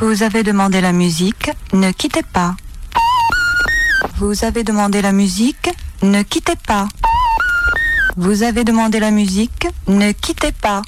Vous avez demandé la musique, ne quittez pas. Vous avez demandé la musique, ne quittez pas. Vous avez demandé la musique, ne quittez pas.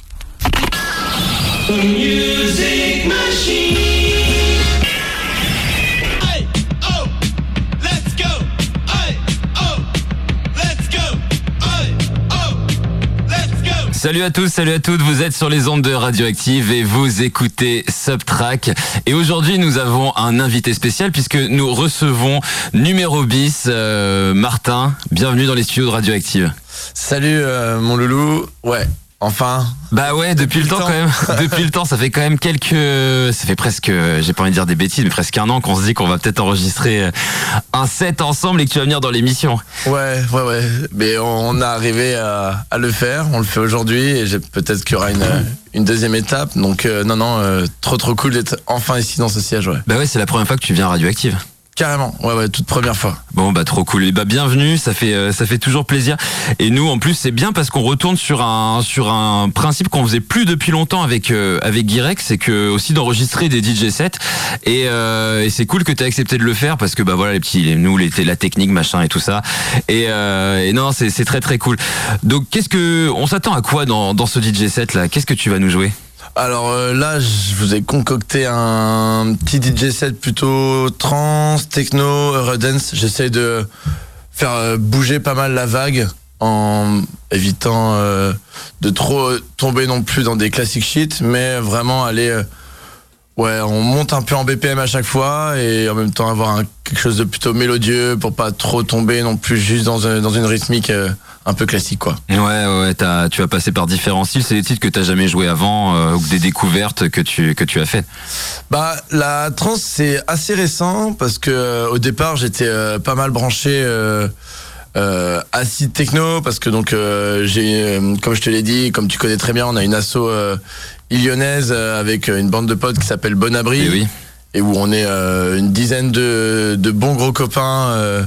Salut à tous, salut à toutes, vous êtes sur les ondes de Radioactive et vous écoutez Subtrack. Et aujourd'hui nous avons un invité spécial puisque nous recevons numéro bis, euh, Martin. Bienvenue dans les studios de Radioactive. Salut euh, mon loulou. Ouais, enfin. Bah ouais, depuis, le temps, quand même. depuis le temps, ça fait quand même quelques, ça fait presque, j'ai pas envie de dire des bêtises, mais presque un an qu'on se dit qu'on va peut-être enregistrer euh, un set ensemble et que tu vas venir dans l'émission. Ouais, ouais, ouais. Mais on a arrivé à, à le faire. On le fait aujourd'hui et peut-être qu'il y aura une, une deuxième étape. Donc euh, non, non, euh, trop, trop cool d'être enfin ici dans ce siège. Ouais. Bah ouais, c'est la première fois que tu viens à Radioactive. Carrément. Ouais, ouais, toute première fois. Bon bah trop cool. Et bah bienvenue, ça fait euh, ça fait toujours plaisir. Et nous en plus c'est bien parce qu'on retourne sur un sur un principe qu'on faisait plus depuis longtemps avec euh, avec Guirec, c'est que aussi d'enregistrer des DJ sets. Et, euh, et c'est cool que tu as accepté de le faire parce que bah voilà les petits nous les, la technique machin et tout ça. Et, euh, et non c'est c'est très très cool. Donc qu'est-ce que on s'attend à quoi dans dans ce DJ set là? Qu'est-ce que tu vas nous jouer? Alors euh, là, je vous ai concocté un petit DJ set plutôt trance, techno, eurodance. J'essaie de faire euh, bouger pas mal la vague en évitant euh, de trop tomber non plus dans des classic shit, mais vraiment aller ouais, on monte un peu en BPM à chaque fois et en même temps avoir un- quelque chose de plutôt mélodieux pour pas trop tomber non plus juste dans, un- dans une rythmique euh, un peu classique quoi. Ouais ouais, t'as- tu vas passer par différents styles. C'est des titres que t'as jamais joué avant euh, ou des découvertes que tu que tu as faites. Bah la trance c'est assez récent parce que euh, au départ j'étais euh, pas mal branché euh, euh, acid techno parce que donc euh, j'ai euh, comme je te l'ai dit comme tu connais très bien on a une asso euh, lyonnaise avec une bande de potes qui s'appelle Bon Abri Et oui. Et où on est euh, une dizaine de, de bons gros copains euh,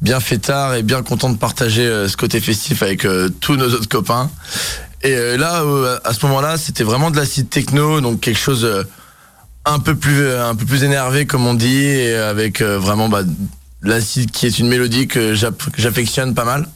bien fêtards et bien contents de partager euh, ce côté festif avec tous nos autres copains. Et là, à ce moment-là, c'était vraiment de l'acide techno, donc quelque chose un peu plus un peu plus énervé comme on dit, et avec vraiment bah, l'acide qui est une mélodie que j'affectionne pas mal.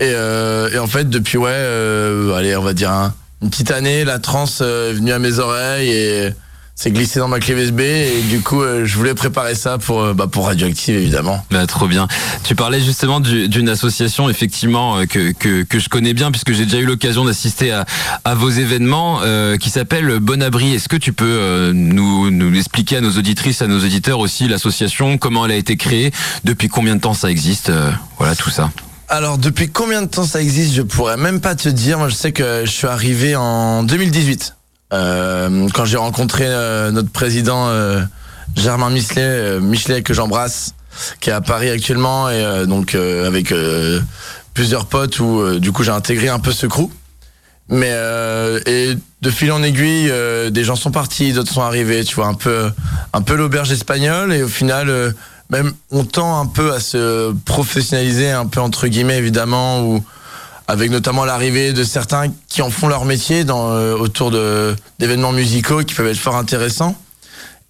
Et, euh, et en fait, depuis ouais, euh, allez, on va dire un- une petite année, la trance est venue à mes oreilles et c'est glissé dans ma clé USB et du coup euh, je voulais préparer ça pour euh, bah, pour Radioactive évidemment. Bah, trop bien. Tu parlais justement du- d'une association effectivement euh, que, que, que je connais bien puisque j'ai déjà eu l'occasion d'assister à, à vos événements euh, qui s'appelle Bon Abri. Est-ce que tu peux euh, nous, nous expliquer à nos auditrices, à nos auditeurs aussi l'association, comment elle a été créée, depuis combien de temps ça existe, euh, voilà tout ça. Alors depuis combien de temps ça existe, je pourrais même pas te dire. Moi je sais que je suis arrivé en 2018 euh, quand j'ai rencontré euh, notre président euh, Germain Michelet, euh, Michelet que j'embrasse, qui est à Paris actuellement et euh, donc euh, avec euh, plusieurs potes où euh, du coup j'ai intégré un peu ce crew. Mais euh, et de fil en aiguille, euh, des gens sont partis, d'autres sont arrivés, tu vois, un peu, un peu l'auberge espagnole. Et au final, euh, même on tend un peu à se professionnaliser, un peu entre guillemets évidemment, ou avec notamment l'arrivée de certains qui en font leur métier dans, euh, autour de d'événements musicaux qui peuvent être fort intéressants.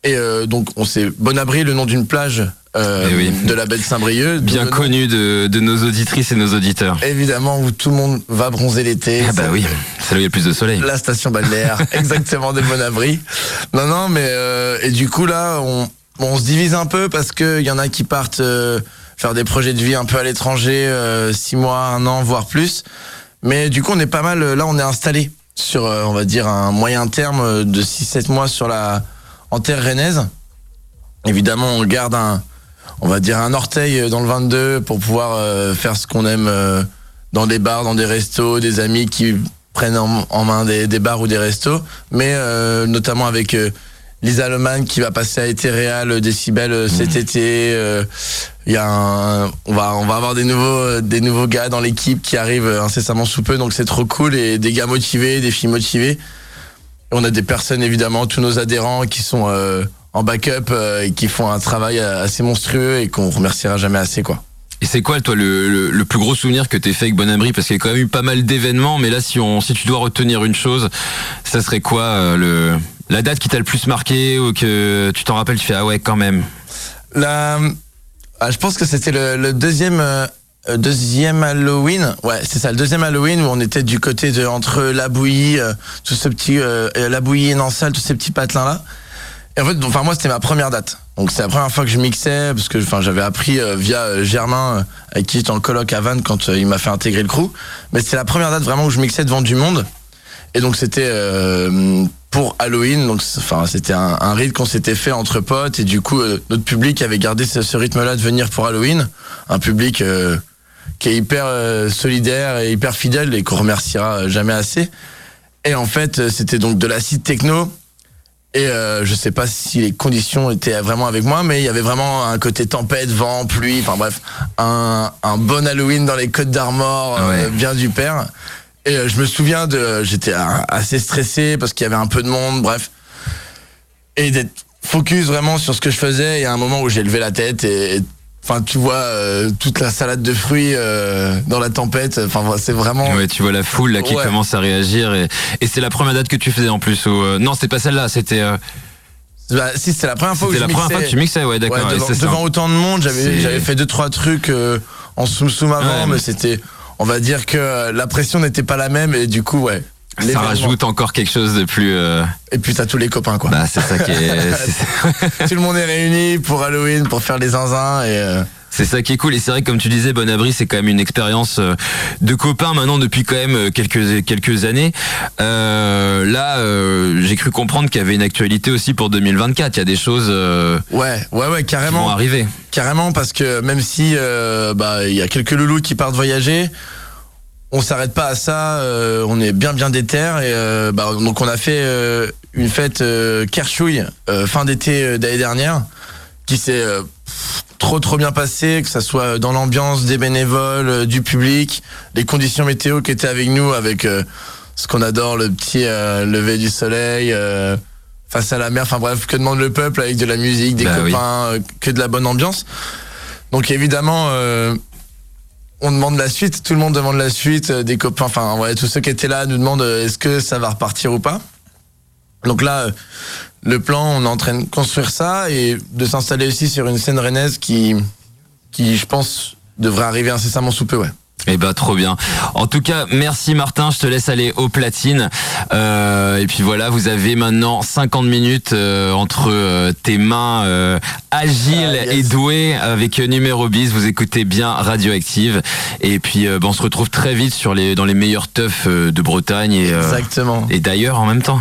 Et euh, donc on s'est Bon Abri, le nom d'une plage euh, Eh oui. de la baie de Saint-Brieuc, Bien connu de, de nos auditrices et nos auditeurs. évidemment où tout le monde va bronzer l'été. Ah bah oui, c'est là où il y a le plus de soleil. La station balnéaire, exactement de Bon Abri. Non, non, mais euh, et du coup là, on, on se divise un peu parce que il y en a qui partent euh, faire des projets de vie un peu à l'étranger, euh, six mois, un an, voire plus. Mais du coup, on est pas mal. Là, on est installé sur, euh, on va dire, un moyen terme euh, de 6-7 mois sur la en terre rennaise. Évidemment, on garde un, on va dire un orteil dans le 22 pour pouvoir euh, faire ce qu'on aime euh, dans des bars, dans des restos, des amis qui prennent en, en main des, des bars ou des restos, mais euh, notamment avec euh, Lisa Leman qui va passer à Ethereal Décibel euh, cet été. euh, Il y a un, on va on va avoir des nouveaux euh, des nouveaux gars dans l'équipe qui arrivent euh, incessamment sous peu, donc c'est trop cool et des gars motivés, des filles motivées. On a des personnes évidemment, tous nos adhérents qui sont euh, en backup euh, et qui font un travail euh, assez monstrueux et qu'on remerciera jamais assez quoi. Et c'est quoi, toi, le, le, le plus gros souvenir que t'es fait avec Bon Abri Parce qu'il y a quand même eu pas mal d'événements, mais là, si on, si tu dois retenir une chose, ça serait quoi euh, le, La date qui t'a le plus marqué ou que tu t'en rappelles, tu fais ah ouais quand même? La, ah, je pense que c'était le, le deuxième, euh, euh, deuxième Halloween. Ouais, c'est ça, le deuxième Halloween où on était du côté de entre la bouillie, euh, tout ce petit, euh, et la bouillie et tous ces petits patelins là. Et en fait, enfin moi c'était ma première date. Donc c'est la première fois que je mixais parce que enfin j'avais appris euh, via euh, Germain euh, avec qui j'étais en coloc à Vannes quand euh, il m'a fait intégrer le crew. Mais c'était la première date vraiment où je mixais devant du monde. Et donc c'était euh, pour Halloween. Donc enfin c'était un, un rite qu'on s'était fait entre potes et du coup euh, notre public avait gardé ce, ce rythme-là de venir pour Halloween. Un public euh, qui est hyper euh, solidaire et hyper fidèle et qu'on remerciera jamais assez. Et en fait c'était donc de l'acide techno. Et je sais pas si les conditions étaient vraiment avec moi, mais il y avait vraiment un côté tempête, vent, pluie, enfin bref, un, un bon Halloween dans les Côtes d'Armor, Ouais. bien du père. Et euh, je me souviens de, j'étais assez stressé parce qu'il y avait un peu de monde, bref, et d'être focus vraiment sur ce que je faisais. Il y a un moment où j'ai levé la tête et, enfin tu vois euh, toute la salade de fruits euh, dans la tempête. Enfin c'est vraiment. Ouais, tu vois la foule là qui Ouais. commence à réagir et, et c'est la première date que tu faisais en plus. Ou, euh, non, c'était pas celle-là, c'était Bah, si c'était la première fois où je la première mixais. fois que tu mixais, ouais, d'accord. Ouais, devant, autant de monde, j'avais fait deux trois trucs en soum avant, mais- c'était, on va dire que la pression n'était pas la même et du coup ouais. Ça rajoute encore quelque chose de plus. euh, Et puis t'as tous les copains quoi. Bah, c'est ça qui est. c'est- Tout le monde est réuni pour Halloween, pour faire les zinzins et euh, C'est ça qui est cool et c'est vrai que comme tu disais Bon Abri c'est quand même une expérience euh, de copains maintenant depuis quand même euh, quelques quelques années. Euh, là euh, j'ai cru comprendre qu'il y avait une actualité aussi pour 2024. Il y a des choses euh, ouais, ouais, ouais, qui vont carrément, arriver. carrément parce que même si euh, bah il y a quelques loulous qui partent voyager. On s'arrête pas à ça, euh, on est bien bien déter et euh, bah, donc on a fait euh, une fête euh, Kerchouille euh, fin d'été d'année dernière qui s'est euh, trop trop bien passé, que ça soit dans l'ambiance des bénévoles, euh, du public, les conditions météo qui étaient avec nous, avec euh, ce qu'on adore, le petit euh, lever du soleil euh, face à la mer. Enfin bref, que demande le peuple avec de la musique, des Bah copains, que de la bonne ambiance. Donc évidemment. on demande la suite, tout le monde demande la suite, des copains, enfin ouais, tous ceux qui étaient là nous demandent est-ce que ça va repartir ou pas. Donc là, le plan, on est en train de construire ça et de s'installer aussi sur une scène rennaise qui, qui, je pense, devrait arriver incessamment sous peu, ouais. Eh ben trop bien. En tout cas, merci Martin, je te laisse aller au platine. Euh, et puis voilà, vous avez maintenant 50 minutes euh, entre euh, tes mains agiles Ah, yes. et douées avec numéro bis. Vous écoutez bien Radioactive. Et puis ben, on se retrouve très vite sur les dans les meilleurs teufs de Bretagne et, Exactement. et d'ailleurs en même temps.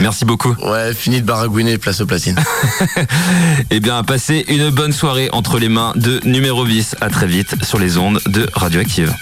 Merci beaucoup. Ouais, fini de baragouiner, place au platine. Eh bien, passez une bonne soirée entre les mains de numéro bis. À très vite sur les ondes de Radioactive.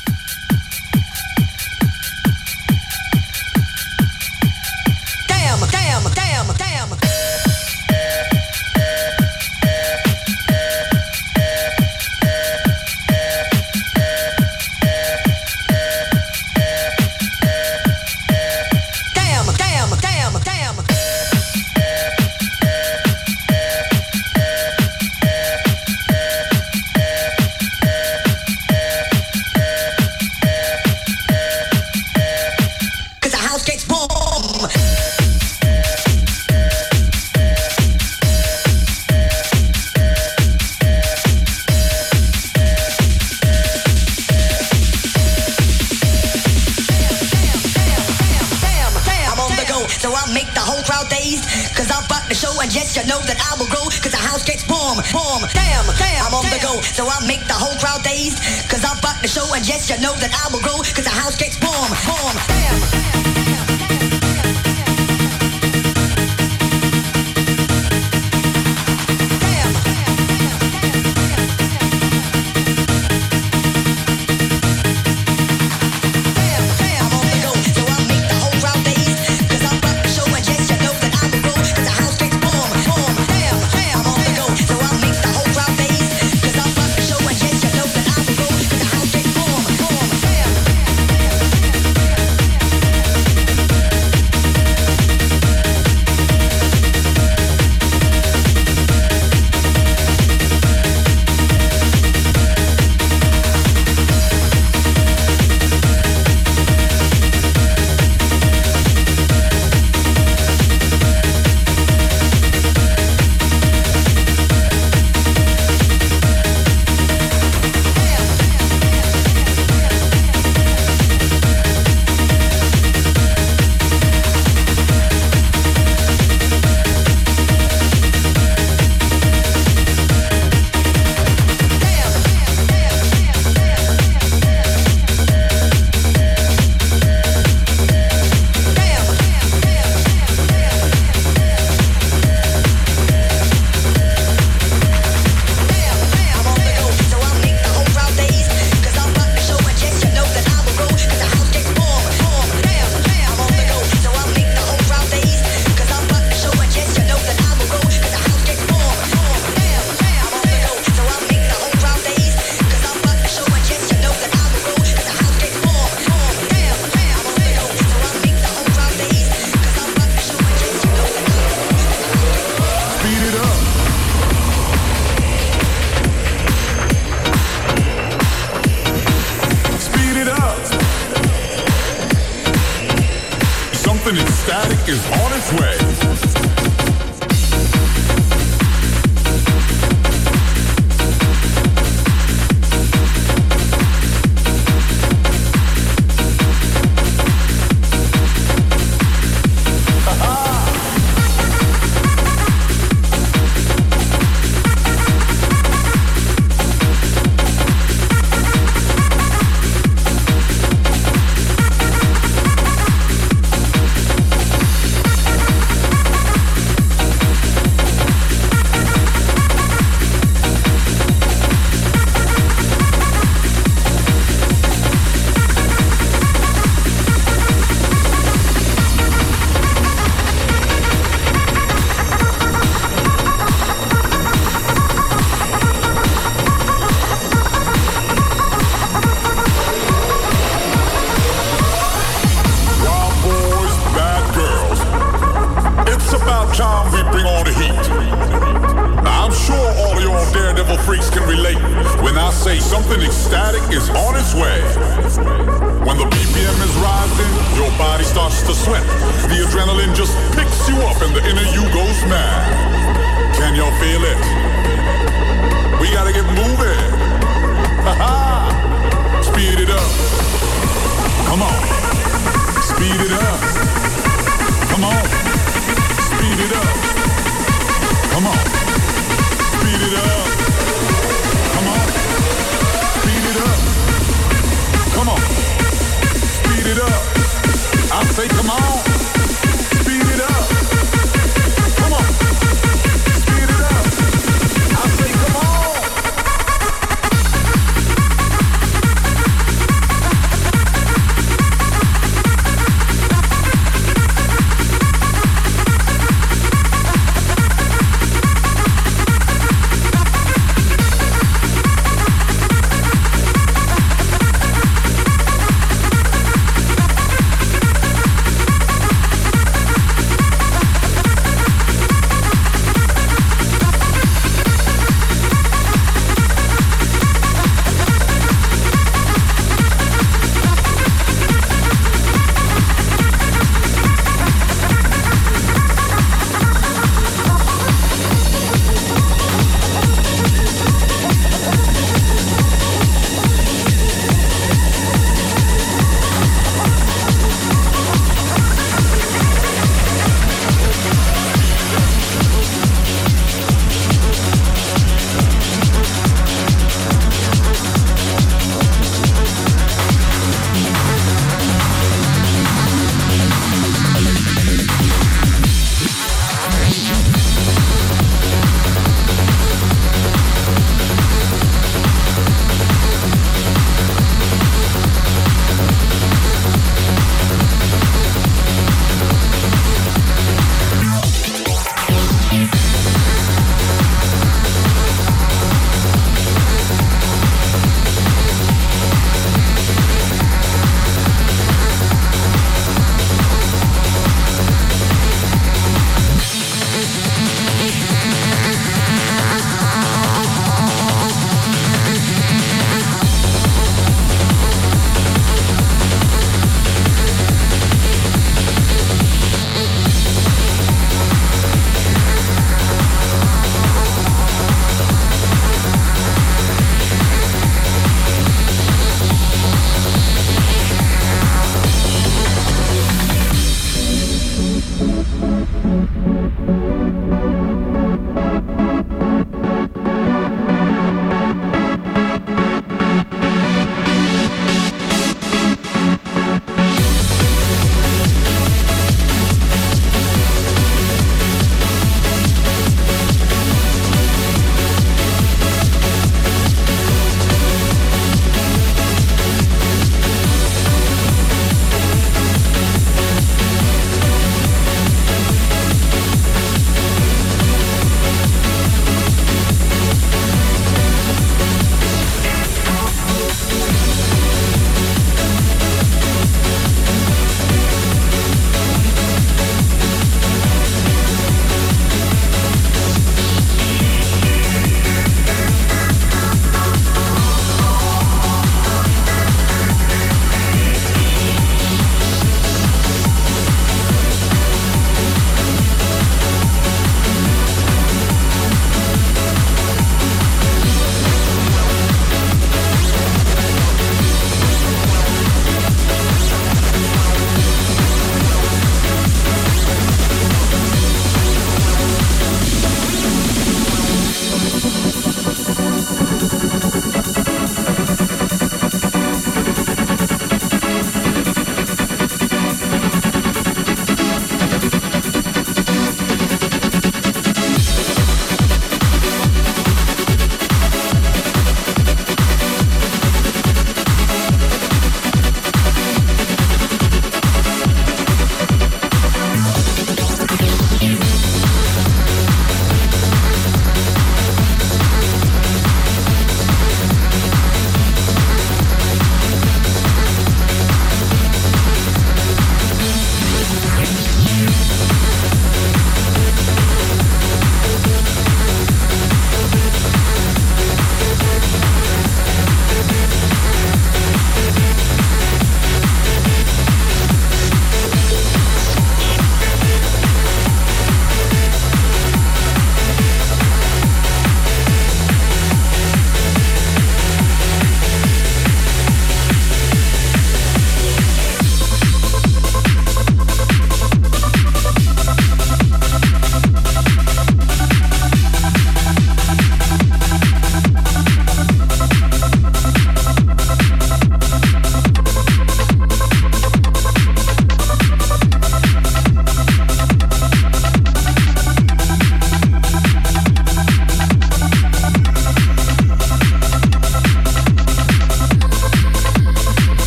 Ecstatic is on its way.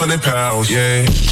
couple of pounds, yeah.